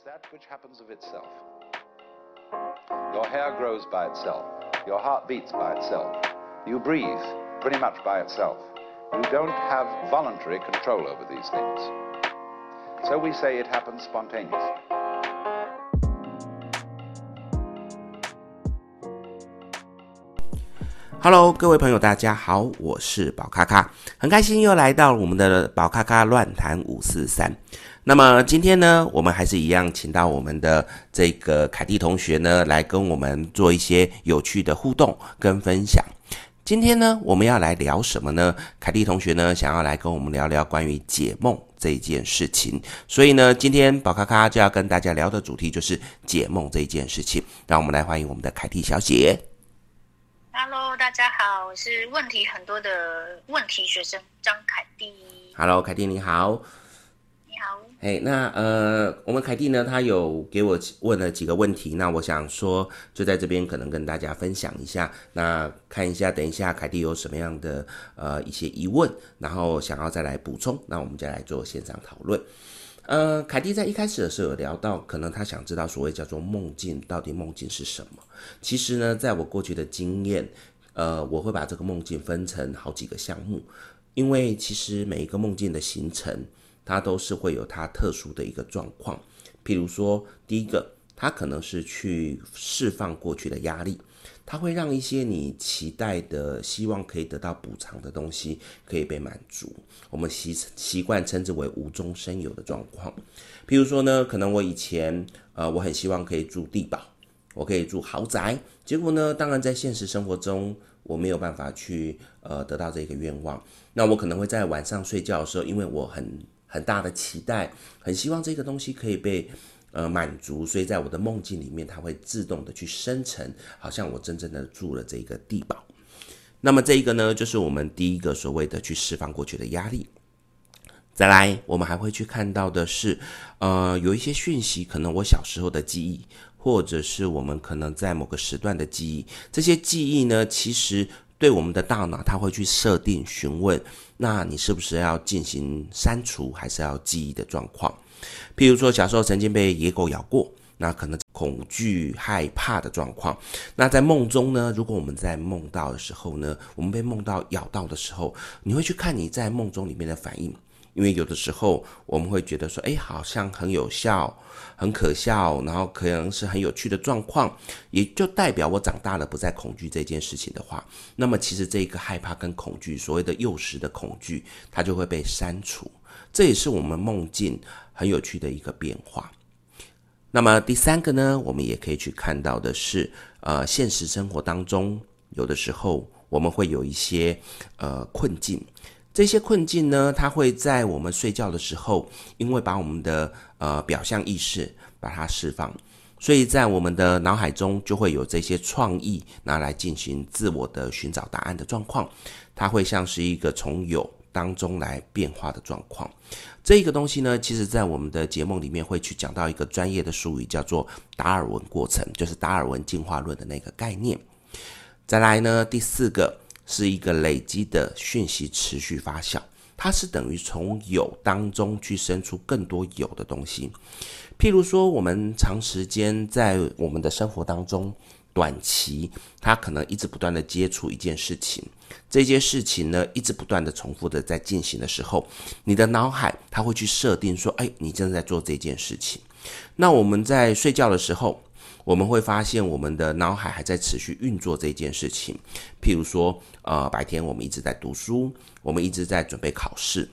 is that which happens of itself. Your hair grows by itself. Your heart beats by itself. You breathe pretty much by itself. You don't have voluntary control over these things. So we say it happens spontaneously. Hello，各位朋友，大家好，我是宝咖咖，很开心又来到我们的宝咖咖乱谈五四三。 那么今天呢，我们还是一样，请到我们的这个凯蒂同学呢，来跟我们做一些有趣的互动跟分享。今天呢，我们要来聊什么呢？凯蒂同学呢，想要来跟我们聊聊关于解梦这件事情。所以呢，今天宝咖咖就要跟大家聊的主题就是解梦这件事情。让我们来欢迎我们的凯蒂小姐。Hello，大家好，我是问题很多的问题学生张凯蒂。Hello，凯蒂你好。哎，那呃，我们凯蒂呢，他有给我问了几个问题，那我想说，就在这边可能跟大家分享一下，那看一下，等一下凯蒂有什么样的呃一些疑问，然后想要再来补充，那我们再来做线上讨论。呃，凯蒂在一开始的时候有聊到，可能他想知道所谓叫做梦境，到底梦境是什么？其实呢，在我过去的经验，呃，我会把这个梦境分成好几个项目，因为其实每一个梦境的形成。它都是会有它特殊的一个状况，譬如说，第一个，它可能是去释放过去的压力，它会让一些你期待的、希望可以得到补偿的东西可以被满足。我们习习惯称之为无中生有的状况。譬如说呢，可能我以前呃，我很希望可以住地堡，我可以住豪宅，结果呢，当然在现实生活中我没有办法去呃得到这个愿望。那我可能会在晚上睡觉的时候，因为我很很大的期待，很希望这个东西可以被呃满足，所以在我的梦境里面，它会自动的去生成，好像我真正的住了这个地堡。那么这一个呢，就是我们第一个所谓的去释放过去的压力。再来，我们还会去看到的是，呃，有一些讯息，可能我小时候的记忆，或者是我们可能在某个时段的记忆，这些记忆呢，其实。对我们的大脑，它会去设定询问，那你是不是要进行删除，还是要记忆的状况？譬如说，小时候曾经被野狗咬过，那可能恐惧、害怕的状况。那在梦中呢？如果我们在梦到的时候呢，我们被梦到咬到的时候，你会去看你在梦中里面的反应。因为有的时候我们会觉得说，哎，好像很有效、很可笑，然后可能是很有趣的状况，也就代表我长大了不再恐惧这件事情的话，那么其实这个害怕跟恐惧，所谓的幼时的恐惧，它就会被删除。这也是我们梦境很有趣的一个变化。那么第三个呢，我们也可以去看到的是，呃，现实生活当中有的时候我们会有一些呃困境。这些困境呢，它会在我们睡觉的时候，因为把我们的呃表象意识把它释放，所以在我们的脑海中就会有这些创意拿来进行自我的寻找答案的状况。它会像是一个从有当中来变化的状况。这一个东西呢，其实在我们的节目里面会去讲到一个专业的术语，叫做达尔文过程，就是达尔文进化论的那个概念。再来呢，第四个。是一个累积的讯息持续发酵，它是等于从有当中去生出更多有的东西。譬如说，我们长时间在我们的生活当中，短期，它可能一直不断的接触一件事情，这件事情呢，一直不断的重复的在进行的时候，你的脑海它会去设定说，哎，你正在做这件事情。那我们在睡觉的时候。我们会发现，我们的脑海还在持续运作这件事情。譬如说，呃，白天我们一直在读书，我们一直在准备考试，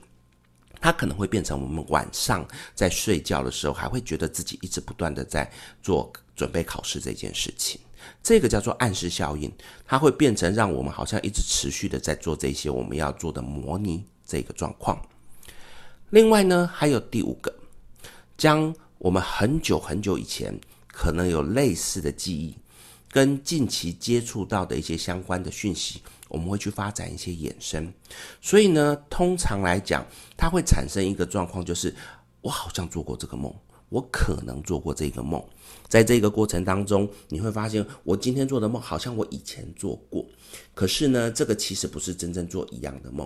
它可能会变成我们晚上在睡觉的时候，还会觉得自己一直不断的在做准备考试这件事情。这个叫做暗示效应，它会变成让我们好像一直持续的在做这些我们要做的模拟这个状况。另外呢，还有第五个，将我们很久很久以前。可能有类似的记忆，跟近期接触到的一些相关的讯息，我们会去发展一些衍生。所以呢，通常来讲，它会产生一个状况，就是我好像做过这个梦，我可能做过这个梦。在这个过程当中，你会发现，我今天做的梦好像我以前做过，可是呢，这个其实不是真正做一样的梦，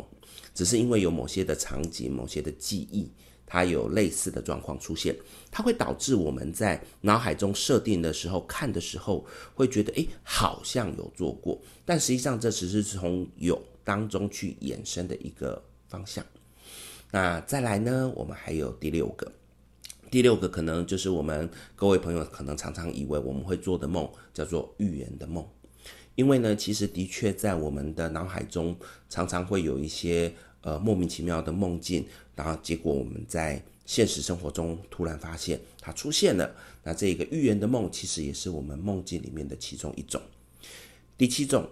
只是因为有某些的场景、某些的记忆。它有类似的状况出现，它会导致我们在脑海中设定的时候看的时候，会觉得诶，好像有做过，但实际上这只是从有当中去衍生的一个方向。那再来呢，我们还有第六个，第六个可能就是我们各位朋友可能常常以为我们会做的梦，叫做预言的梦。因为呢，其实的确在我们的脑海中常常会有一些呃莫名其妙的梦境，然后结果我们在现实生活中突然发现它出现了。那这个预言的梦其实也是我们梦境里面的其中一种。第七种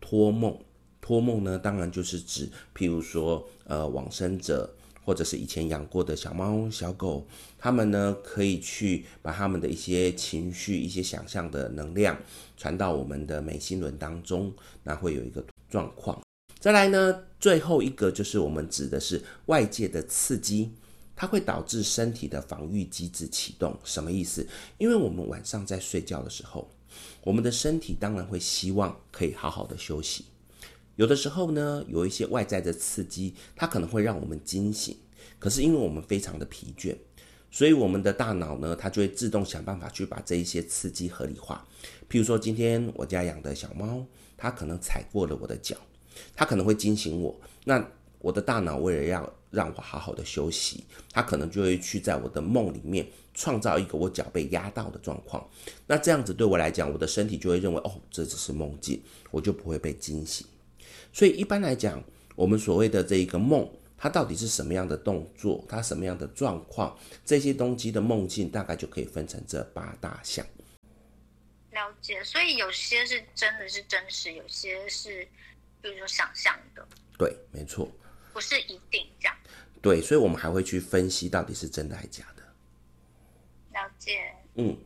托梦，托梦呢，当然就是指譬如说呃往生者。或者是以前养过的小猫小狗，他们呢可以去把他们的一些情绪、一些想象的能量传到我们的眉心轮当中，那会有一个状况。再来呢，最后一个就是我们指的是外界的刺激，它会导致身体的防御机制启动。什么意思？因为我们晚上在睡觉的时候，我们的身体当然会希望可以好好的休息。有的时候呢，有一些外在的刺激，它可能会让我们惊醒。可是因为我们非常的疲倦，所以我们的大脑呢，它就会自动想办法去把这一些刺激合理化。譬如说，今天我家养的小猫，它可能踩过了我的脚，他可能会惊醒我。那我的大脑为了要让我好好的休息，他可能就会去在我的梦里面创造一个我脚被压到的状况。那这样子对我来讲，我的身体就会认为，哦，这只是梦境，我就不会被惊醒。所以一般来讲，我们所谓的这一个梦，它到底是什么样的动作，它什么样的状况，这些东西的梦境大概就可以分成这八大项。了解，所以有些是真的是真实，有些是比如说想象的。对，没错。不是一定这样。对，所以我们还会去分析到底是真的还是假的。了解。嗯，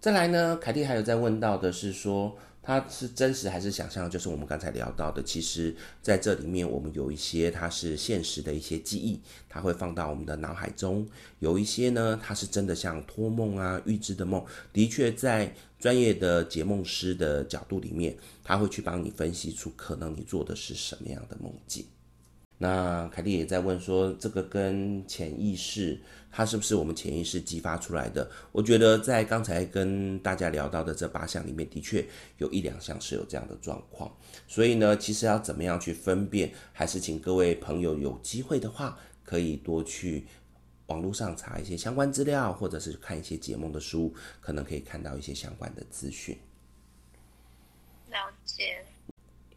再来呢，凯蒂还有在问到的是说。它是真实还是想象？就是我们刚才聊到的，其实在这里面，我们有一些它是现实的一些记忆，它会放到我们的脑海中；有一些呢，它是真的像托梦啊、预知的梦，的确在专业的解梦师的角度里面，他会去帮你分析出可能你做的是什么样的梦境。那凯蒂也在问说，这个跟潜意识，它是不是我们潜意识激发出来的？我觉得在刚才跟大家聊到的这八项里面，的确有一两项是有这样的状况。所以呢，其实要怎么样去分辨，还是请各位朋友有机会的话，可以多去网络上查一些相关资料，或者是看一些解梦的书，可能可以看到一些相关的资讯。了解。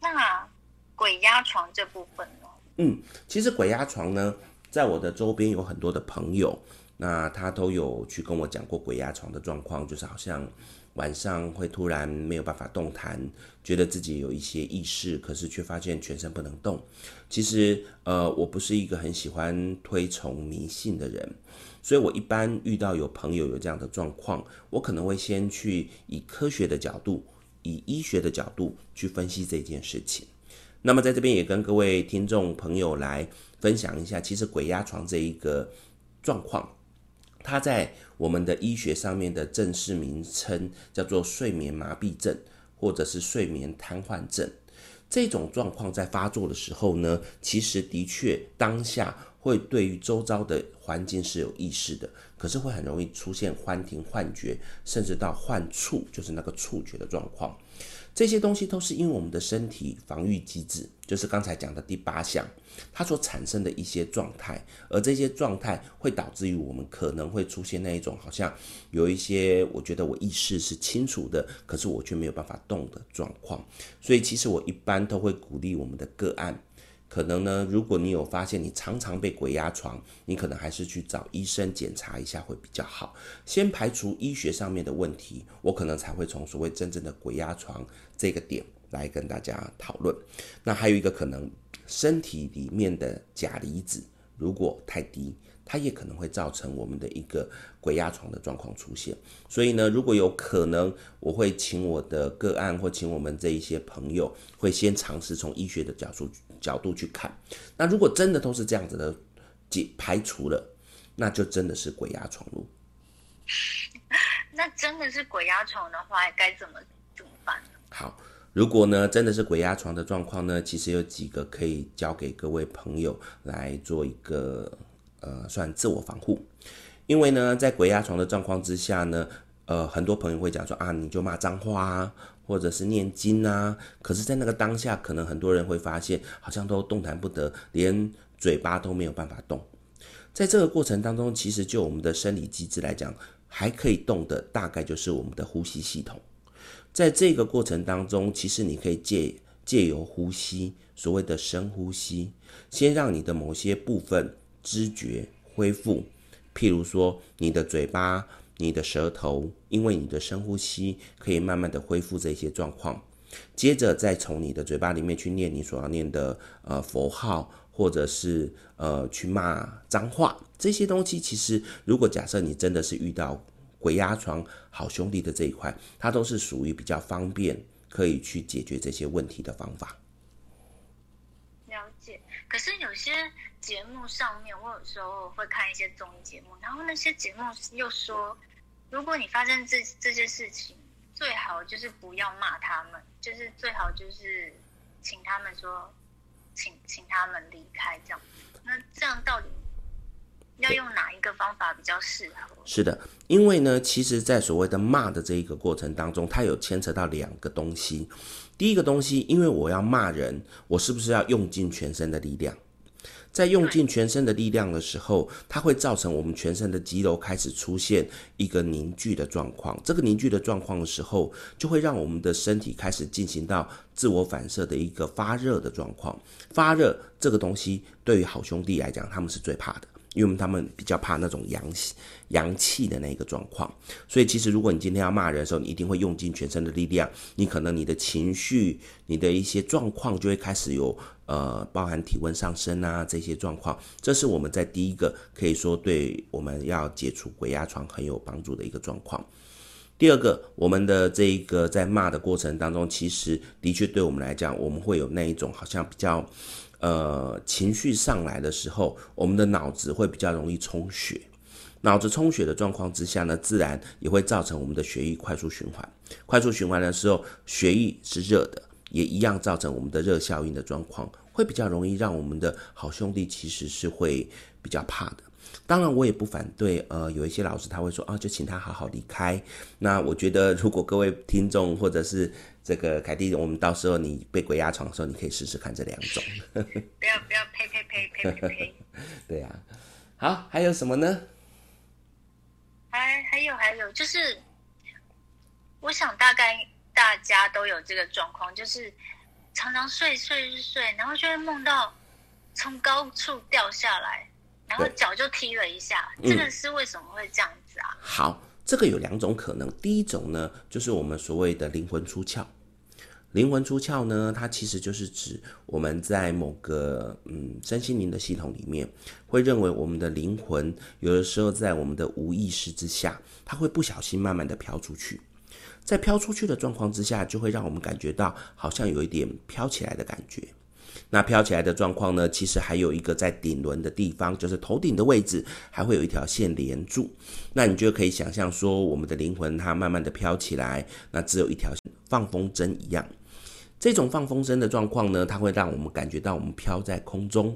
那 鬼压床这部分呢？嗯，其实鬼压床呢，在我的周边有很多的朋友，那他都有去跟我讲过鬼压床的状况，就是好像晚上会突然没有办法动弹，觉得自己有一些意识，可是却发现全身不能动。其实，呃，我不是一个很喜欢推崇迷信的人，所以我一般遇到有朋友有这样的状况，我可能会先去以科学的角度，以医学的角度去分析这件事情。那么在这边也跟各位听众朋友来分享一下，其实鬼压床这一个状况，它在我们的医学上面的正式名称叫做睡眠麻痹症，或者是睡眠瘫痪症。这种状况在发作的时候呢，其实的确当下会对于周遭的环境是有意识的，可是会很容易出现幻听、幻觉，甚至到幻触，就是那个触觉的状况。这些东西都是因为我们的身体防御机制，就是刚才讲的第八项，它所产生的一些状态，而这些状态会导致于我们可能会出现那一种好像有一些，我觉得我意识是清楚的，可是我却没有办法动的状况。所以其实我一般都会鼓励我们的个案。可能呢，如果你有发现你常常被鬼压床，你可能还是去找医生检查一下会比较好。先排除医学上面的问题，我可能才会从所谓真正的鬼压床这个点来跟大家讨论。那还有一个可能，身体里面的钾离子如果太低。它也可能会造成我们的一个鬼压床的状况出现，所以呢，如果有可能，我会请我的个案或请我们这一些朋友，会先尝试从医学的角度角度去看。那如果真的都是这样子的解排除了，那就真的是鬼压床了。那真的是鬼压床的话，该怎么怎么办呢？好，如果呢真的是鬼压床的状况呢，其实有几个可以交给各位朋友来做一个。呃算自我防护，因为呢，在鬼压床的状况之下呢，呃，很多朋友会讲说啊，你就骂脏话啊，或者是念经啊，可是，在那个当下，可能很多人会发现，好像都动弹不得，连嘴巴都没有办法动。在这个过程当中，其实就我们的生理机制来讲，还可以动的大概就是我们的呼吸系统。在这个过程当中，其实你可以借借由呼吸，所谓的深呼吸，先让你的某些部分知觉恢复。譬如说，你的嘴巴、你的舌头，因为你的深呼吸，可以慢慢的恢复这些状况。接着再从你的嘴巴里面去念你所要念的呃佛号。或者是呃去骂脏话，这些东西其实，如果假设你真的是遇到鬼压床好兄弟的这一块，它都是属于比较方便可以去解决这些问题的方法。可是有些节目上面，我有时候会看一些综艺节目，然后那些节目又说，如果你发生这这些事情，最好就是不要骂他们，就是最好就是请他们说。请请他们离开，这样。那这样到底要用哪一个方法比较适合？是的，因为呢，其实，在所谓的骂的这一个过程当中，它有牵扯到两个东西。第一个东西，因为我要骂人，我是不是要用尽全身的力量？在用尽全身的力量的时候，它会造成我们全身的肌肉开始出现一个凝聚的状况。这个凝聚的状况的时候，就会让我们的身体开始进行到自我反射的一个发热的状况。发热这个东西，对于好兄弟来讲，他们是最怕的。因为他们比较怕那种阳气、阳气的那个状况，所以其实如果你今天要骂人的时候，你一定会用尽全身的力量，你可能你的情绪、你的一些状况就会开始有呃，包含体温上升啊这些状况，这是我们在第一个可以说对我们要解除鬼压床很有帮助的一个状况。第二个，我们的这一个在骂的过程当中，其实的确对我们来讲，我们会有那一种好像比较。呃，情绪上来的时候，我们的脑子会比较容易充血。脑子充血的状况之下呢，自然也会造成我们的血液快速循环。快速循环的时候，血液是热的，也一样造成我们的热效应的状况，会比较容易让我们的好兄弟其实是会比较怕的。当然，我也不反对。呃，有一些老师他会说啊，就请他好好离开。那我觉得，如果各位听众或者是这个凯蒂，我们到时候你被鬼压床的时候，你可以试试看这两种。不要不要呸呸呸呸呸呸！对呀、啊，好，还有什么呢？还还有还有，就是我想大概大家都有这个状况，就是常常睡睡睡，然后就会梦到从高处掉下来。然后脚就踢了一下，这个是为什么会这样子啊？好，这个有两种可能。第一种呢，就是我们所谓的灵魂出窍。灵魂出窍呢，它其实就是指我们在某个嗯身心灵的系统里面，会认为我们的灵魂有的时候在我们的无意识之下，它会不小心慢慢的飘出去。在飘出去的状况之下，就会让我们感觉到好像有一点飘起来的感觉。那飘起来的状况呢，其实还有一个在顶轮的地方，就是头顶的位置，还会有一条线连住。那你就可以想象说，我们的灵魂它慢慢的飘起来，那只有一条线，放风筝一样。这种放风筝的状况呢，它会让我们感觉到我们飘在空中，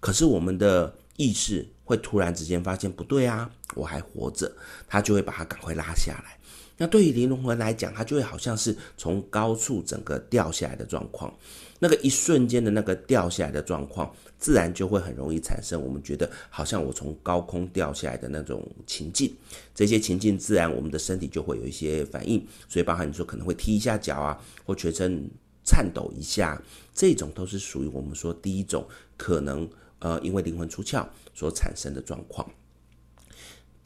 可是我们的意识会突然之间发现不对啊，我还活着，它就会把它赶快拉下来。那对于灵魂来讲，它就会好像是从高处整个掉下来的状况。那个一瞬间的那个掉下来的状况，自然就会很容易产生我们觉得好像我从高空掉下来的那种情境。这些情境自然我们的身体就会有一些反应，所以包含你说可能会踢一下脚啊，或全身颤抖一下，这种都是属于我们说第一种可能呃因为灵魂出窍所产生的状况。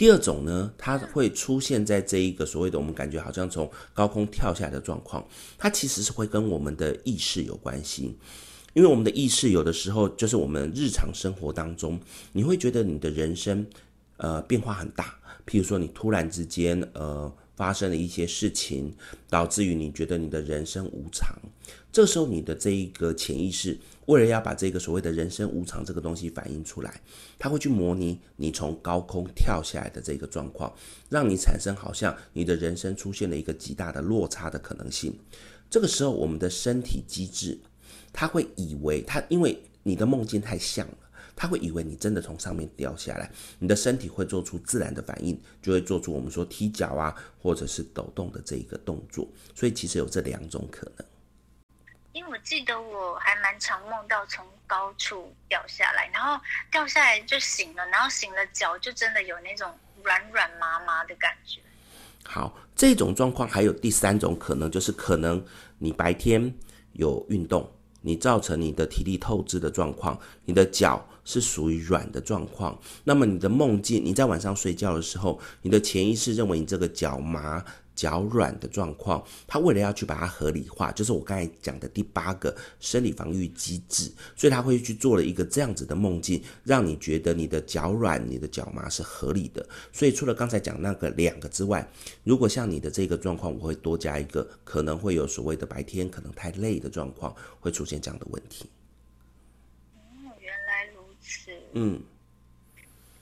第二种呢，它会出现在这一个所谓的我们感觉好像从高空跳下来的状况，它其实是会跟我们的意识有关系，因为我们的意识有的时候就是我们日常生活当中，你会觉得你的人生呃变化很大，譬如说你突然之间呃发生了一些事情，导致于你觉得你的人生无常，这时候你的这一个潜意识。为了要把这个所谓的人生无常这个东西反映出来，他会去模拟你从高空跳下来的这个状况，让你产生好像你的人生出现了一个极大的落差的可能性。这个时候，我们的身体机制，他会以为他因为你的梦境太像了，他会以为你真的从上面掉下来，你的身体会做出自然的反应，就会做出我们说踢脚啊，或者是抖动的这一个动作。所以其实有这两种可能。因为我记得我还蛮常梦到从高处掉下来，然后掉下来就醒了，然后醒了脚就真的有那种软软麻麻的感觉。好，这种状况还有第三种可能，就是可能你白天有运动，你造成你的体力透支的状况，你的脚是属于软的状况，那么你的梦境，你在晚上睡觉的时候，你的潜意识认为你这个脚麻。脚软的状况，他为了要去把它合理化，就是我刚才讲的第八个生理防御机制，所以他会去做了一个这样子的梦境，让你觉得你的脚软、你的脚麻是合理的。所以除了刚才讲那个两个之外，如果像你的这个状况，我会多加一个，可能会有所谓的白天可能太累的状况，会出现这样的问题。嗯，原来如此。嗯，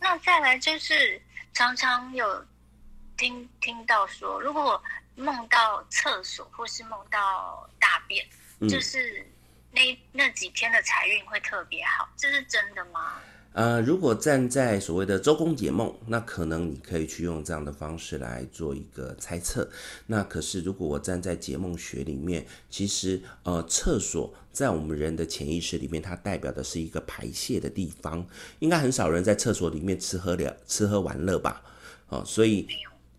那再来就是常常有。听听到说，如果梦到厕所或是梦到大便，嗯、就是那那几天的财运会特别好，这是真的吗？呃，如果站在所谓的周公解梦，那可能你可以去用这样的方式来做一个猜测。那可是如果我站在解梦学里面，其实呃，厕所在我们人的潜意识里面，它代表的是一个排泄的地方。应该很少人在厕所里面吃喝了吃喝玩乐吧？哦，所以。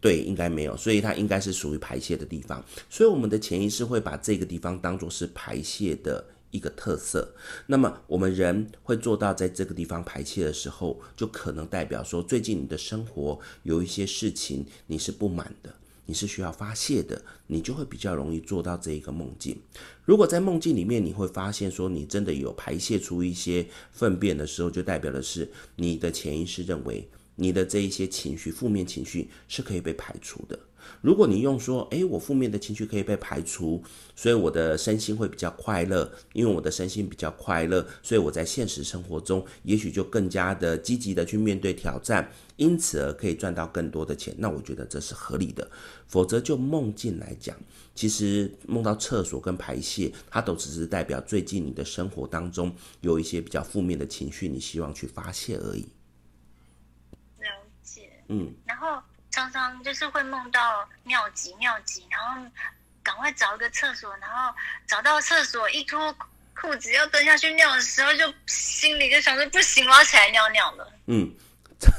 对，应该没有，所以它应该是属于排泄的地方，所以我们的潜意识会把这个地方当作是排泄的一个特色。那么我们人会做到在这个地方排泄的时候，就可能代表说，最近你的生活有一些事情你是不满的，你是需要发泄的，你就会比较容易做到这一个梦境。如果在梦境里面你会发现说，你真的有排泄出一些粪便的时候，就代表的是你的潜意识认为。你的这一些情绪，负面情绪是可以被排除的。如果你用说，诶，我负面的情绪可以被排除，所以我的身心会比较快乐。因为我的身心比较快乐，所以我在现实生活中也许就更加的积极的去面对挑战，因此而可以赚到更多的钱。那我觉得这是合理的。否则就梦境来讲，其实梦到厕所跟排泄，它都只是代表最近你的生活当中有一些比较负面的情绪，你希望去发泄而已。嗯，然后常常就是会梦到尿急尿急，然后赶快找一个厕所，然后找到厕所一脱裤子要蹲下去尿的时候，就心里就想说不行，我要起来尿尿了。嗯，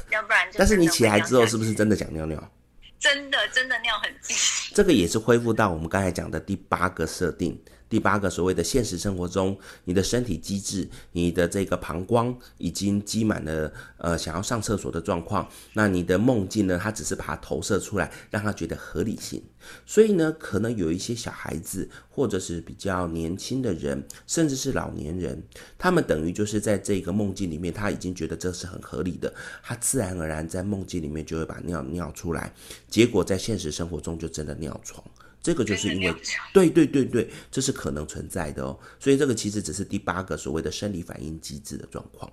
要不然就。但是你起来之后是不是真的想尿尿？真的，真的尿很急。这个也是恢复到我们刚才讲的第八个设定。第八个所谓的现实生活中，你的身体机制，你的这个膀胱已经积满了，呃，想要上厕所的状况。那你的梦境呢？它只是把它投射出来，让他觉得合理性。所以呢，可能有一些小孩子，或者是比较年轻的人，甚至是老年人，他们等于就是在这个梦境里面，他已经觉得这是很合理的，他自然而然在梦境里面就会把尿尿出来，结果在现实生活中就真的尿床。这个就是因为，对对对对，这是可能存在的哦。所以这个其实只是第八个所谓的生理反应机制的状况。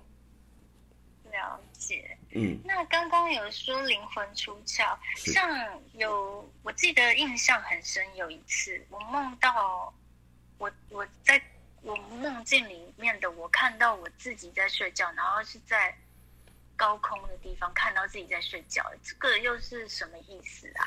了解，嗯。那刚刚有说灵魂出窍，像有我记得印象很深，有一次我梦到我我在我梦境里面的我看到我自己在睡觉，然后是在高空的地方看到自己在睡觉，这个又是什么意思啊？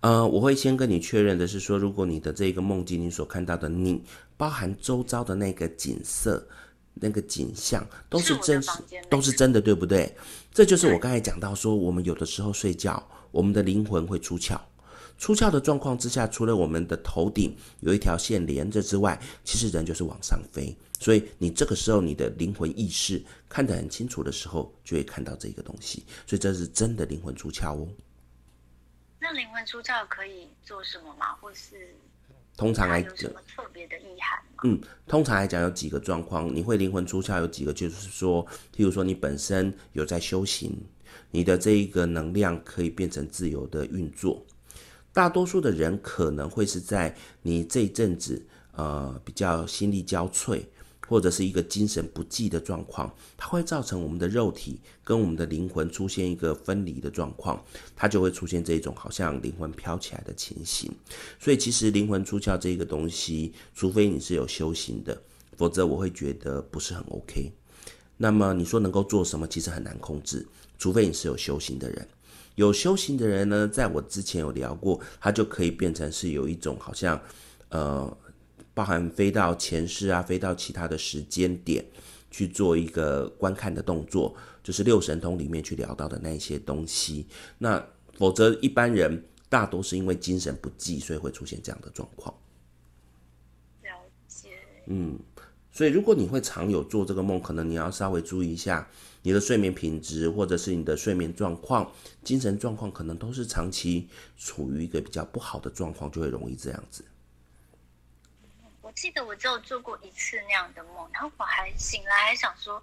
呃，我会先跟你确认的是说，如果你的这个梦境，你所看到的你，包含周遭的那个景色、那个景象，都是真实，都是真的，对不对？这就是我刚才讲到说，我们有的时候睡觉，我们的灵魂会出窍。出窍的状况之下，除了我们的头顶有一条线连着之外，其实人就是往上飞。所以你这个时候，你的灵魂意识看得很清楚的时候，就会看到这个东西。所以这是真的灵魂出窍哦。那灵魂出窍可以做什么吗？或是通常来讲，有什么特别的意涵吗？嗯，通常来讲有几个状况，你会灵魂出窍有几个，就是说，譬如说你本身有在修行，你的这一个能量可以变成自由的运作。大多数的人可能会是在你这一阵子，呃，比较心力交瘁。或者是一个精神不济的状况，它会造成我们的肉体跟我们的灵魂出现一个分离的状况，它就会出现这种好像灵魂飘起来的情形。所以其实灵魂出窍这个东西，除非你是有修行的，否则我会觉得不是很 OK。那么你说能够做什么，其实很难控制，除非你是有修行的人。有修行的人呢，在我之前有聊过，他就可以变成是有一种好像，呃，包含飞到前世啊，飞到其他的时间点去做一个观看的动作，就是六神通里面去聊到的那些东西。那否则一般人大多是因为精神不济，所以会出现这样的状况。了解。嗯。所以，如果你会常有做这个梦，可能你要稍微注意一下你的睡眠品质，或者是你的睡眠状况、精神状况，可能都是长期处于一个比较不好的状况，就会容易这样子。我记得我只有做过一次那样的梦，然后我还醒来还想说，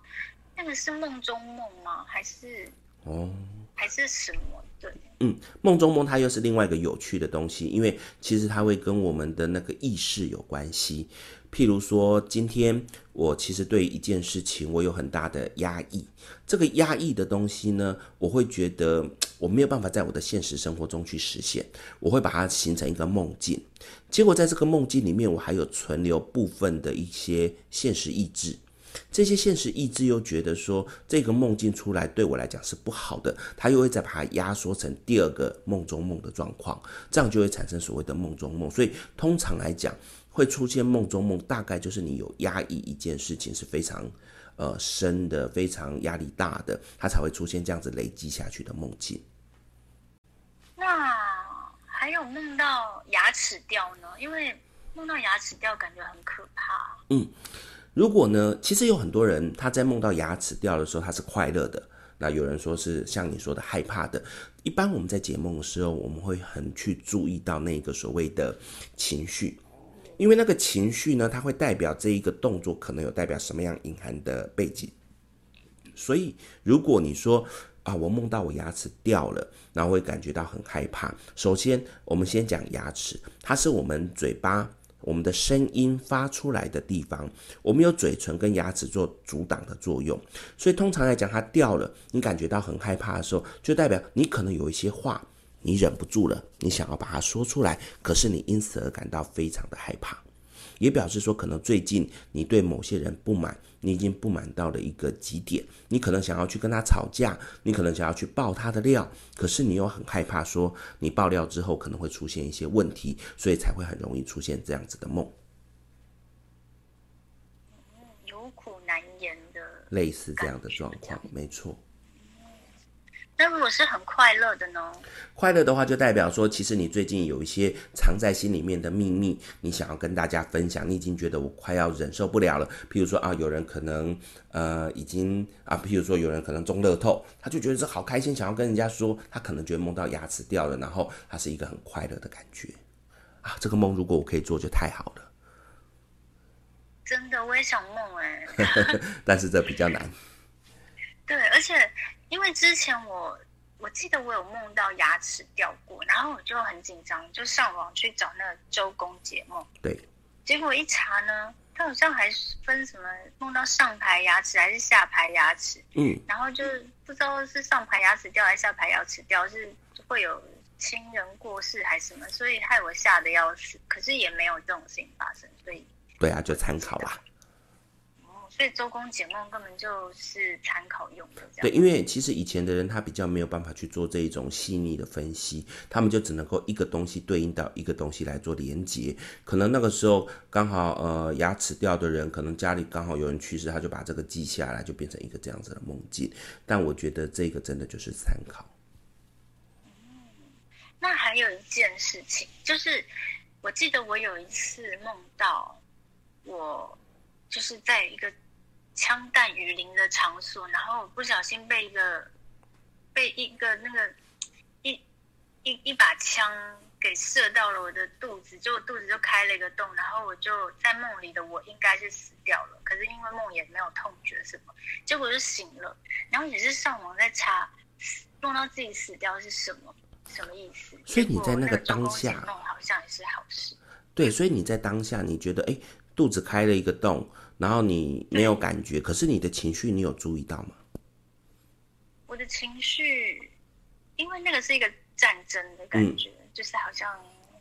那个是梦中梦吗？还是哦，还是什么？对，嗯，梦中梦它又是另外一个有趣的东西，因为其实它会跟我们的那个意识有关系。譬如说，今天我其实对一件事情我有很大的压抑，这个压抑的东西呢，我会觉得 我没有办法在我的现实生活中去实现，我会把它形成一个梦境。结果在这个梦境里面，我还有存留部分的一些现实意志，这些现实意志又觉得说这个梦境出来对我来讲是不好的，他又会再把它压缩成第二个梦中梦的状况，这样就会产生所谓的梦中梦。所以通常来讲，会出现梦中梦，大概就是你有压抑一件事情是非常，呃深的，非常压力大的，它才会出现这样子累积下去的梦境。那还有梦到牙齿掉呢？因为梦到牙齿掉感觉很可怕。嗯，如果呢，其实有很多人他在梦到牙齿掉的时候，他是快乐的。那有人说是像你说的害怕的。一般我们在解梦的时候，我们会很去注意到那个所谓的情绪。因为那个情绪呢，它会代表这一个动作可能有代表什么样隐含的背景，所以如果你说啊，我梦到我牙齿掉了，然后会感觉到很害怕。首先，我们先讲牙齿，它是我们嘴巴、我们的声音发出来的地方，我们有嘴唇跟牙齿做阻挡的作用，所以通常来讲，它掉了，你感觉到很害怕的时候，就代表你可能有一些话。你忍不住了，你想要把它说出来，可是你因此而感到非常的害怕，也表示说，可能最近你对某些人不满，你已经不满到了一个极点，你可能想要去跟他吵架，你可能想要去爆他的料，可是你又很害怕说你爆料之后可能会出现一些问题，所以才会很容易出现这样子的梦。有苦难言的，类似这样的状况，没错。那如果是很快乐的呢？快乐的话，就代表说，其实你最近有一些藏在心里面的秘密，你想要跟大家分享。你已经觉得我快要忍受不了了。譬如说啊，有人可能呃已经啊，譬如说有人可能中乐透，他就觉得这好开心，想要跟人家说，他可能觉得梦到牙齿掉了，然后他是一个很快乐的感觉啊。这个梦如果我可以做，就太好了。真的，我也想梦哎，但是这比较难。对，而且。因为之前我我记得我有梦到牙齿掉过，然后我就很紧张，就上网去找那个周公解梦。对，结果一查呢，他好像还分什么梦到上排牙齿还是下排牙齿。嗯，然后就不知道是上排牙齿掉还是下排牙齿掉，是会有亲人过世还是什么，所以害我吓得要死。可是也没有这种事情发生，所以对啊，就参考啦。所以周公解梦根本就是参考用的，对，因为其实以前的人他比较没有办法去做这一种细腻的分析，他们就只能够一个东西对应到一个东西来做连接。可能那个时候刚好呃牙齿掉的人，可能家里刚好有人去世，他就把这个记下来，就变成一个这样子的梦境。但我觉得这个真的就是参考。嗯，那还有一件事情，就是我记得我有一次梦到我就是在一个。枪弹雨林的场所，然后我不小心被一个被一个那个一一一把枪给射到了我的肚子，就肚子就开了一个洞，然后我就在梦里的我应该是死掉了，可是因为梦也没有痛觉什么，结果就醒了，然后也是上网在查，梦到自己死掉是什么什么意思？所以你在那个当下，梦好像也是好事。对，所以你在当下你觉得哎，肚子开了一个洞。然后你没有感觉，可是你的情绪你有注意到吗？我的情绪，因为那个是一个战争的感觉，嗯、就是好像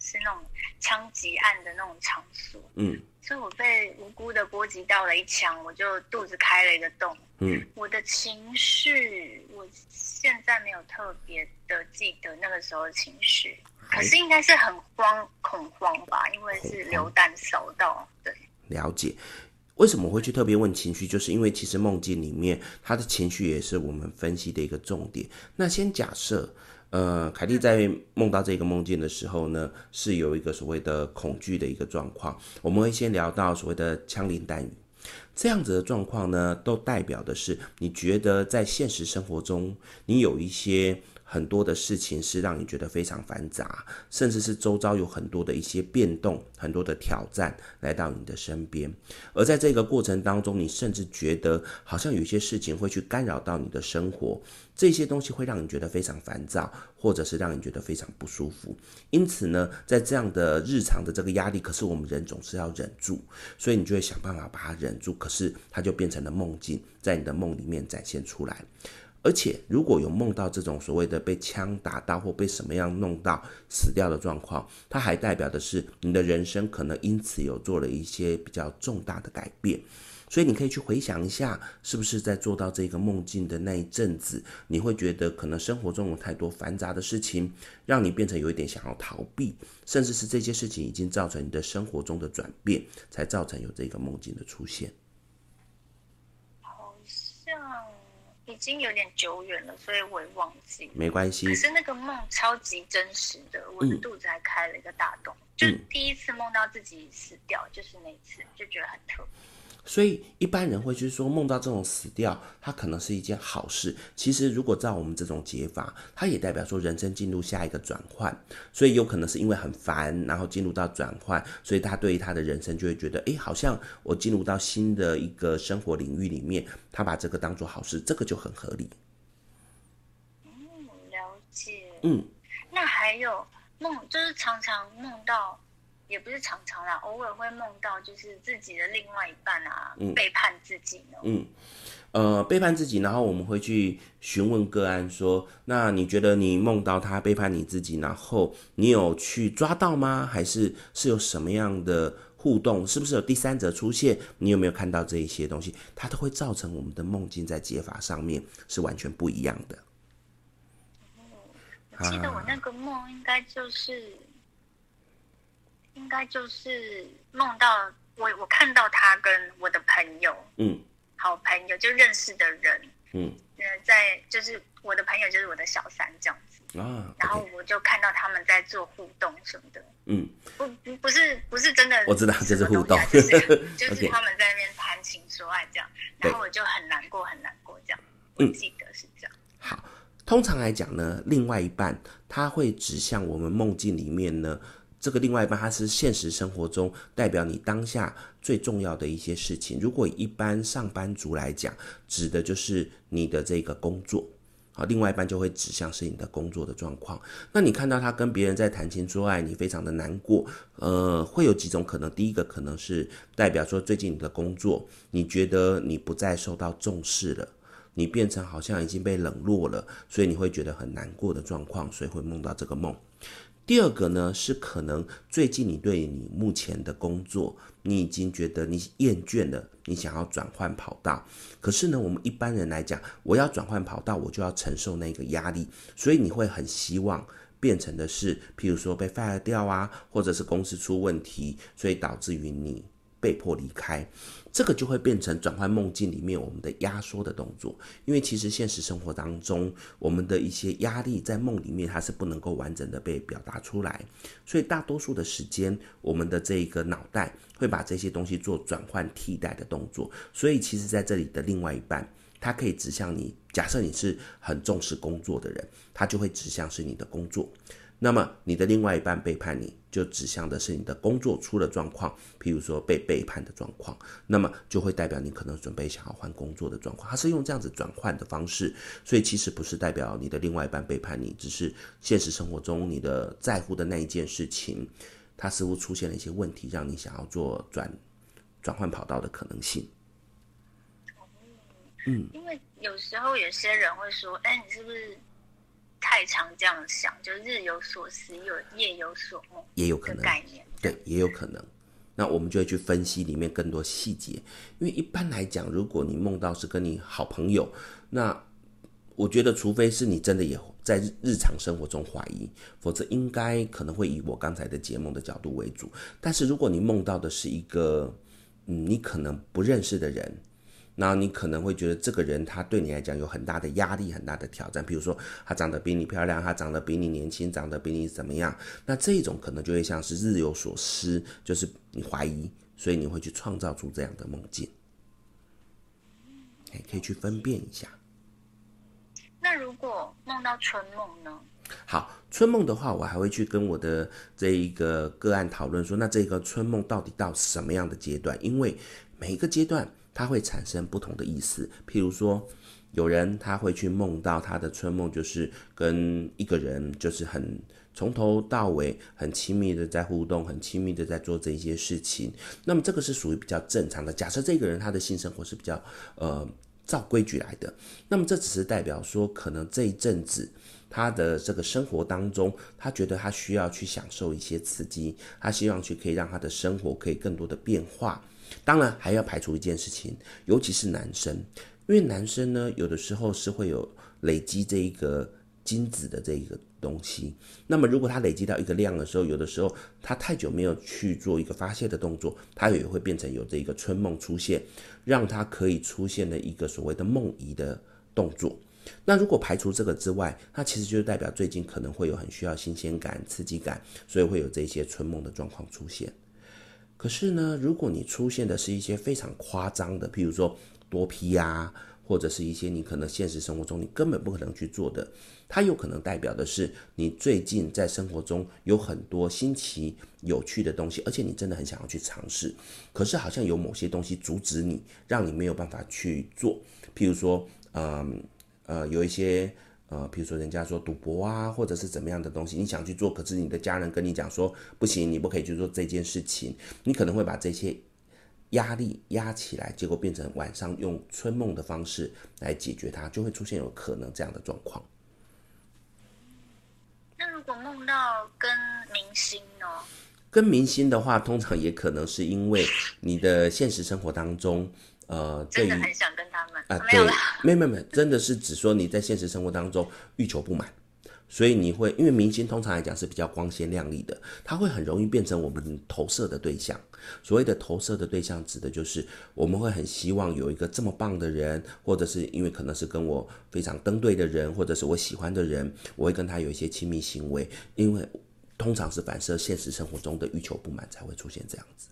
是那种枪击案的那种场所，嗯，所以我被无辜的波及到了一枪，我就肚子开了一个洞，嗯，我的情绪，我现在没有特别的记得那个时候的情绪，可是应该是很慌恐慌吧，因为是流弹扫到，对，了解。为什么会去特别问情绪？就是因为其实梦境里面，他的情绪也是我们分析的一个重点。那先假设，呃，凯蒂在梦到这个梦境的时候呢，是有一个所谓的恐惧的一个状况。我们会先聊到所谓的枪林弹雨，这样子的状况呢，都代表的是你觉得在现实生活中，你有一些。很多的事情是让你觉得非常繁杂，甚至是周遭有很多的一些变动、很多的挑战来到你的身边，而在这个过程当中，你甚至觉得好像有一些事情会去干扰到你的生活，这些东西会让你觉得非常烦躁，或者是让你觉得非常不舒服。因此呢，在这样的日常的这个压力，可是我们人总是要忍住，所以你就会想办法把它忍住，可是它就变成了梦境，在你的梦里面展现出来。而且，如果有梦到这种所谓的被枪打到或被什么样弄到死掉的状况，它还代表的是你的人生可能因此有做了一些比较重大的改变。所以你可以去回想一下，是不是在做到这个梦境的那一阵子，你会觉得可能生活中有太多繁杂的事情，让你变成有一点想要逃避，甚至是这些事情已经造成你的生活中的转变，才造成有这个梦境的出现。已经有点久远了，所以我也忘记。没关系。可是那个梦超级真实的，我的肚子还开了一个大洞，嗯、就第一次梦到自己死掉，就是那一次，就觉得很特别。所以一般人会去说，梦到这种死掉，它可能是一件好事。其实如果照我们这种解法，它也代表说人生进入下一个转换。所以有可能是因为很烦，然后进入到转换，所以他对于他的人生就会觉得，哎，好像我进入到新的一个生活领域里面，他把这个当做好事，这个就很合理。嗯，了解。嗯，那还有梦，就是常常梦到。也不是常常啦，偶尔会梦到就是自己的另外一半啊，嗯、背叛自己呢。嗯，呃，背叛自己，然后我们会去询问个案说，那你觉得你梦到他背叛你自己，然后你有去抓到吗？还是是有什么样的互动？是不是有第三者出现？你有没有看到这一些东西？它都会造成我们的梦境在解法上面是完全不一样的。嗯，我记得我那个梦应该就是。应该就是梦到我，我看到他跟我的朋友，嗯，好朋友就认识的人，嗯，呃，在就是我的朋友就是我的小三这样子。啊，然后我就看到他们在做互动什么的，嗯，不不不是不是真的，我知道这是互动，就是 就是他们在那边谈情说爱这样，然后我就很难过很难过这样，我记得是这样。好，通常来讲呢，另外一半他会指向我们梦境里面呢。这个另外一半，它是现实生活中代表你当下最重要的一些事情。如果一般上班族来讲，指的就是你的这个工作，好，另外一半就会指向是你的工作的状况。那你看到他跟别人在谈情说爱，你非常的难过，呃，会有几种可能。第一个可能是代表说，最近你的工作，你觉得你不再受到重视了，你变成好像已经被冷落了，所以你会觉得很难过的状况，所以会梦到这个梦。第二个呢，是可能最近你对你目前的工作，你已经觉得你厌倦了，你想要转换跑道。可是呢，我们一般人来讲，我要转换跑道，我就要承受那个压力，所以你会很希望变成的是，譬如说被 fire 掉啊，或者是公司出问题，所以导致于你被迫离开。这个就会变成转换梦境里面我们的压缩的动作，因为其实现实生活当中，我们的一些压力在梦里面它是不能够完整的被表达出来，所以大多数的时间，我们的这一个脑袋会把这些东西做转换替代的动作，所以其实在这里的另外一半，它可以指向你，假设你是很重视工作的人，它就会指向是你的工作。那么你的另外一半背叛你，就指向的是你的工作出了状况，譬如说被背叛的状况，那么就会代表你可能准备想要换工作的状况。它是用这样子转换的方式，所以其实不是代表你的另外一半背叛你，只是现实生活中你的在乎的那一件事情，它似乎出现了一些问题，让你想要做转转换跑道的可能性。嗯，因为有时候有些人会说，哎，你是不是？太常这样想，就日有所思，有夜有所梦，也有可能概念，对，也有可能。那我们就会去分析里面更多细节，因为一般来讲，如果你梦到是跟你好朋友，那我觉得除非是你真的也在日常生活中怀疑，否则应该可能会以我刚才的解梦的角度为主。但是如果你梦到的是一个，嗯，你可能不认识的人。那你可能会觉得这个人他对你来讲有很大的压力，很大的挑战。比如说他长得比你漂亮，他长得比你年轻，长得比你怎么样？那这种可能就会像是日有所思，就是你怀疑，所以你会去创造出这样的梦境。哎，可以去分辨一下。那如果梦到春梦呢？好，春梦的话，我还会去跟我的这一个个案讨论说，那这个春梦到底到什么样的阶段？因为每一个阶段。它会产生不同的意思，譬如说，有人他会去梦到他的春梦，就是跟一个人就是很从头到尾很亲密的在互动，很亲密的在做这些事情。那么这个是属于比较正常的。假设这个人他的性生活是比较呃照规矩来的，那么这只是代表说，可能这一阵子他的这个生活当中，他觉得他需要去享受一些刺激，他希望去可以让他的生活可以更多的变化。当然还要排除一件事情，尤其是男生，因为男生呢，有的时候是会有累积这一个精子的这一个东西。那么如果他累积到一个量的时候，有的时候他太久没有去做一个发泄的动作，他也会变成有这一个春梦出现，让他可以出现的一个所谓的梦遗的动作。那如果排除这个之外，那其实就是代表最近可能会有很需要新鲜感、刺激感，所以会有这些春梦的状况出现。可是呢，如果你出现的是一些非常夸张的，譬如说多批啊，或者是一些你可能现实生活中你根本不可能去做的，它有可能代表的是你最近在生活中有很多新奇有趣的东西，而且你真的很想要去尝试，可是好像有某些东西阻止你，让你没有办法去做。譬如说，嗯呃，有一些。呃，比如说人家说赌博啊，或者是怎么样的东西，你想去做，可是你的家人跟你讲说不行，你不可以去做这件事情，你可能会把这些压力压起来，结果变成晚上用春梦的方式来解决它，就会出现有可能这样的状况。那如果梦到跟明星呢？跟明星的话，通常也可能是因为你的现实生活当中。呃，真的很想跟他们啊，对，没有没有没有，真的是指说你在现实生活当中欲求不满，所以你会因为明星通常来讲是比较光鲜亮丽的，他会很容易变成我们投射的对象。所谓的投射的对象，指的就是我们会很希望有一个这么棒的人，或者是因为可能是跟我非常登对的人，或者是我喜欢的人，我会跟他有一些亲密行为，因为通常是反射现实生活中的欲求不满才会出现这样子。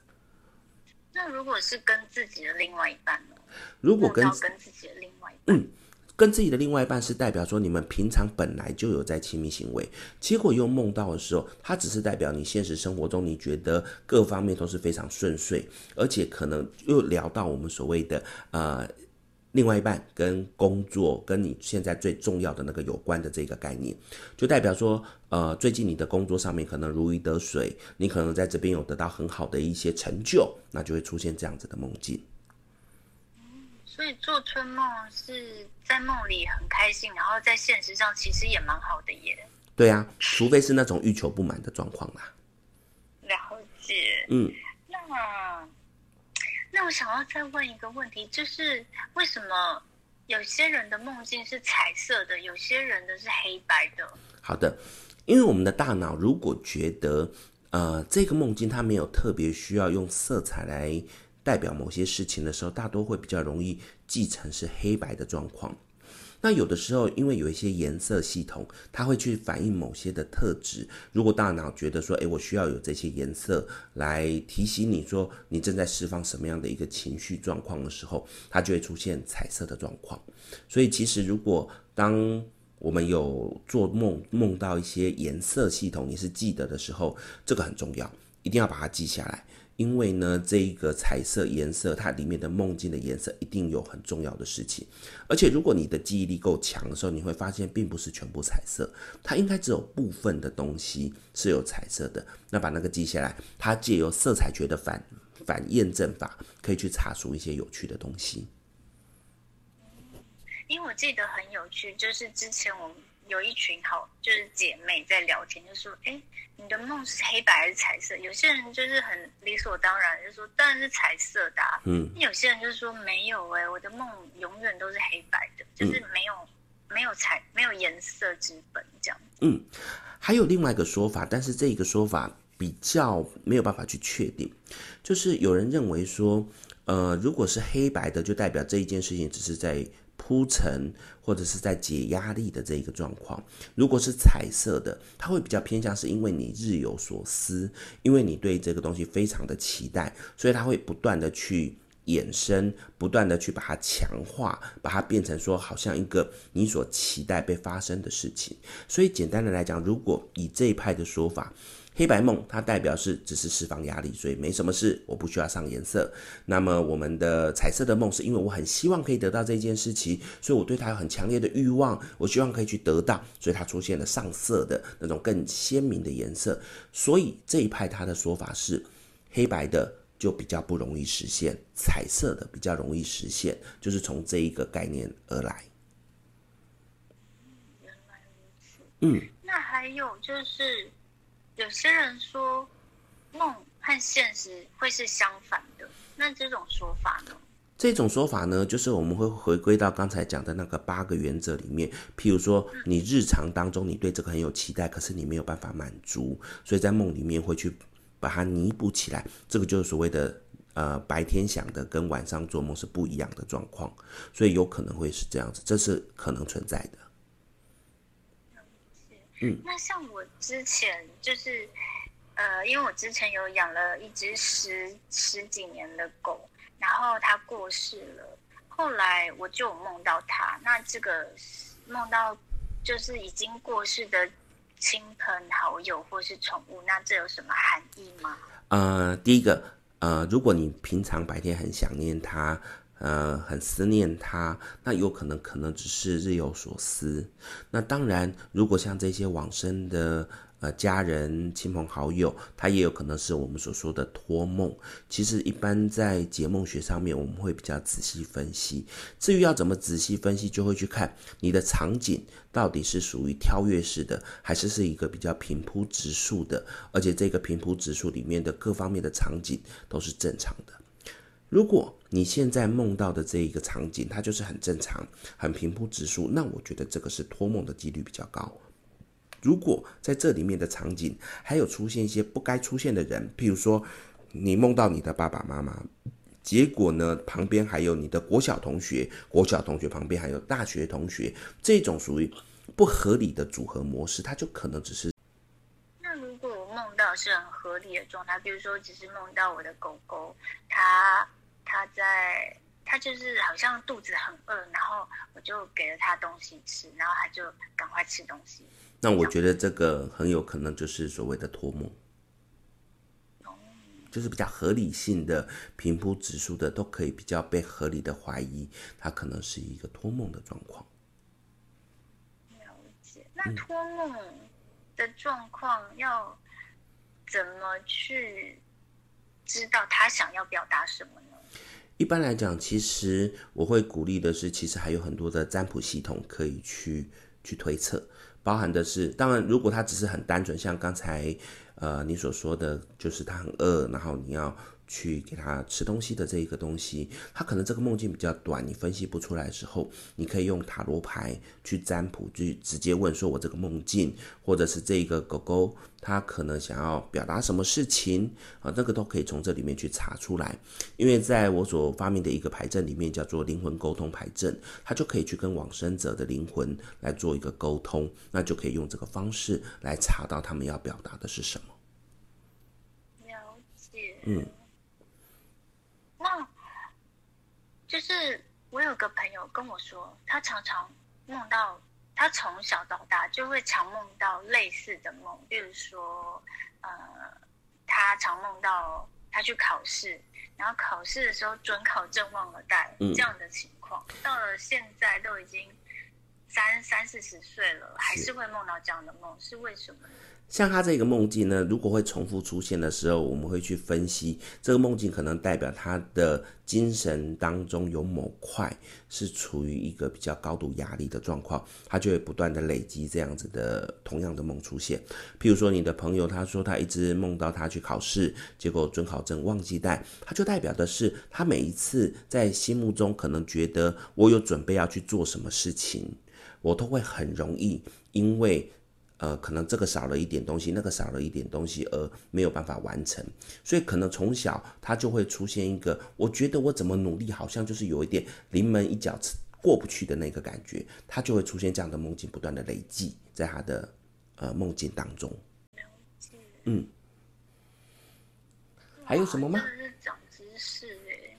那如果是跟自己的另外一半呢？如果跟跟自己的另外一半，嗯，跟自己的另外一半是代表说你们平常本来就有在亲密行为，结果又梦到的时候，它只是代表你现实生活中你觉得各方面都是非常顺遂，而且可能又聊到我们所谓的呃。另外一半跟工作跟你现在最重要的那个有关的这个概念，就代表说，呃，最近你的工作上面可能如鱼得水，你可能在这边有得到很好的一些成就，那就会出现这样子的梦境。所以做春梦是在梦里很开心，然后在现实上其实也蛮好的耶。对啊，除非是那种欲求不满的状况啦。了解。嗯。那那我想要再问一个问题，就是为什么有些人的梦境是彩色的，有些人的是黑白的？好的，因为我们的大脑如果觉得，呃，这个梦境它没有特别需要用色彩来代表某些事情的时候，大多会比较容易记成是黑白的状况。那有的时候，因为有一些颜色系统，它会去反映某些的特质。如果大脑觉得说，诶，我需要有这些颜色来提醒你说，你正在释放什么样的一个情绪状况的时候，它就会出现彩色的状况。所以，其实如果当我们有做梦梦到一些颜色系统，你是记得的时候，这个很重要，一定要把它记下来。因为呢，这一个彩色颜色，它里面的梦境的颜色一定有很重要的事情。而且，如果你的记忆力够强的时候，你会发现并不是全部彩色，它应该只有部分的东西是有彩色的。那把那个记下来，它借由色彩学的反反验证法，可以去查出一些有趣的东西。因为我记得很有趣，就是之前我们有一群好就是姐妹在聊天，就说：“哎，你的梦是黑白还是彩色？”有些人就是很理所当然，就说：“当然是彩色的啊。”嗯，有些人就说：“没有哎，我的梦永远都是黑白的，就是没有、嗯、没有彩没有颜色之分这样。”嗯，还有另外一个说法，但是这一个说法比较没有办法去确定，就是有人认为说，呃，如果是黑白的，就代表这一件事情只是在。铺陈或者是在解压力的这一个状况，如果是彩色的，它会比较偏向是因为你日有所思，因为你对这个东西非常的期待，所以它会不断的去衍生，不断的去把它强化，把它变成说好像一个你所期待被发生的事情。所以简单的来讲，如果以这一派的说法。黑白梦，它代表是只是释放压力，所以没什么事，我不需要上颜色。那么我们的彩色的梦，是因为我很希望可以得到这件事情，所以我对它有很强烈的欲望，我希望可以去得到，所以它出现了上色的那种更鲜明的颜色。所以这一派他的说法是，黑白的就比较不容易实现，彩色的比较容易实现，就是从这一个概念而来。原来如此。嗯，那还有就是。有些人说梦和现实会是相反的，那这种说法呢？这种说法呢，就是我们会回归到刚才讲的那个八个原则里面。譬如说，你日常当中你对这个很有期待，可是你没有办法满足，所以在梦里面会去把它弥补起来。这个就是所谓的呃白天想的跟晚上做梦是不一样的状况，所以有可能会是这样子，这是可能存在的。嗯，那像我之前就是，呃，因为我之前有养了一只十十几年的狗，然后它过世了，后来我就梦到它。那这个梦到就是已经过世的亲朋好友或是宠物，那这有什么含义吗？呃，第一个，呃，如果你平常白天很想念它。呃，很思念他，那有可能可能只是日有所思。那当然，如果像这些往生的呃家人、亲朋好友，他也有可能是我们所说的托梦。其实，一般在解梦学上面，我们会比较仔细分析。至于要怎么仔细分析，就会去看你的场景到底是属于跳跃式的，还是是一个比较平铺直述的，而且这个平铺直述里面的各方面的场景都是正常的。如果你现在梦到的这一个场景，它就是很正常、很平铺直述，那我觉得这个是托梦的几率比较高。如果在这里面的场景还有出现一些不该出现的人，譬如说你梦到你的爸爸妈妈，结果呢，旁边还有你的国小同学，国小同学旁边还有大学同学，这种属于不合理的组合模式，它就可能只是。那如果我梦到是很合理的状态，比如说只是梦到我的狗狗，它。他就是好像肚子很饿，然后我就给了他东西吃，然后他就赶快吃东西。那我觉得这个很有可能就是所谓的托梦，就是比较合理性的、平铺直述的，都可以比较被合理的怀疑，他可能是一个托梦的状况。了解。那托梦的状况要怎么去知道他想要表达什么呢？一般来讲，其实我会鼓励的是，其实还有很多的占卜系统可以去去推测，包含的是，当然，如果他只是很单纯，像刚才呃你所说的，就是他很饿，然后你要。去给他吃东西的这一个东西，他可能这个梦境比较短，你分析不出来的时候，你可以用塔罗牌去占卜，去直接问说：“我这个梦境，或者是这一个狗狗，它可能想要表达什么事情啊？”这个都可以从这里面去查出来。因为在我所发明的一个牌阵里面，叫做灵魂沟通牌阵，它就可以去跟往生者的灵魂来做一个沟通，那就可以用这个方式来查到他们要表达的是什么。了解。嗯。那，就是我有个朋友跟我说，他常常梦到，他从小到大就会常梦到类似的梦，比如说，呃，他常梦到他去考试，然后考试的时候准考证忘了带，这样的情况，嗯、到了现在都已经三三四十岁了，还是会梦到这样的梦，是为什么？像他这个梦境呢，如果会重复出现的时候，我们会去分析这个梦境可能代表他的精神当中有某块是处于一个比较高度压力的状况，他就会不断的累积这样子的同样的梦出现。譬如说你的朋友他说他一直梦到他去考试，结果准考证忘记带，他就代表的是他每一次在心目中可能觉得我有准备要去做什么事情，我都会很容易因为。呃，可能这个少了一点东西，那个少了一点东西，而没有办法完成，所以可能从小他就会出现一个，我觉得我怎么努力，好像就是有一点临门一脚过不去的那个感觉，他就会出现这样的梦境，不断的累积在他的呃梦境当中。嗯，还有什么吗？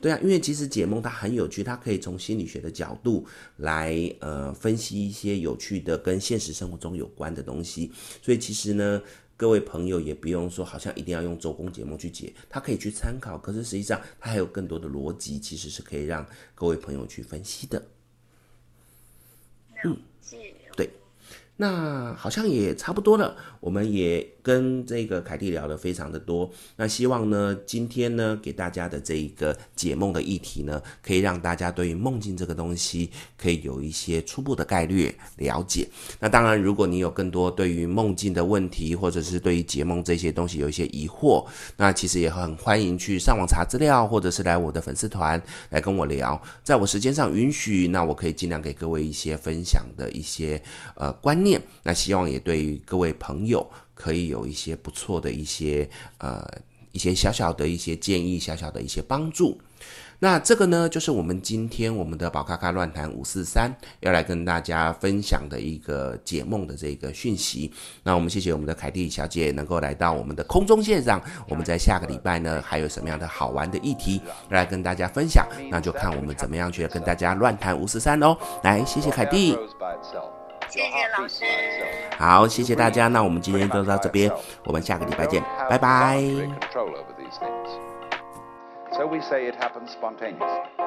对啊，因为其实解梦它很有趣，它可以从心理学的角度来呃分析一些有趣的跟现实生活中有关的东西。所以其实呢，各位朋友也不用说好像一定要用周公解梦去解，它可以去参考。可是实际上它还有更多的逻辑，其实是可以让各位朋友去分析的。嗯，对。那好像也差不多了，我们也跟这个凯蒂聊得非常的多。那希望呢，今天呢给大家的这一个解梦的议题呢，可以让大家对于梦境这个东西可以有一些初步的概略了解。那当然，如果你有更多对于梦境的问题，或者是对于解梦这些东西有一些疑惑，那其实也很欢迎去上网查资料，或者是来我的粉丝团来跟我聊。在我时间上允许，那我可以尽量给各位一些分享的一些呃观念。那希望也对于各位朋友可以有一些不错的一些呃一些小小的一些建议，小小的一些帮助。那这个呢，就是我们今天我们的宝咖咖乱谈五四三要来跟大家分享的一个解梦的这个讯息。那我们谢谢我们的凯蒂小姐能够来到我们的空中线上。我们在下个礼拜呢，还有什么样的好玩的议题要来跟大家分享？那就看我们怎么样去跟大家乱谈五四三喽。来，谢谢凯蒂。谢谢老师。好，谢谢大家。那我们今天就到这边，我们下个礼拜见，拜拜。So we say it happens spontaneously.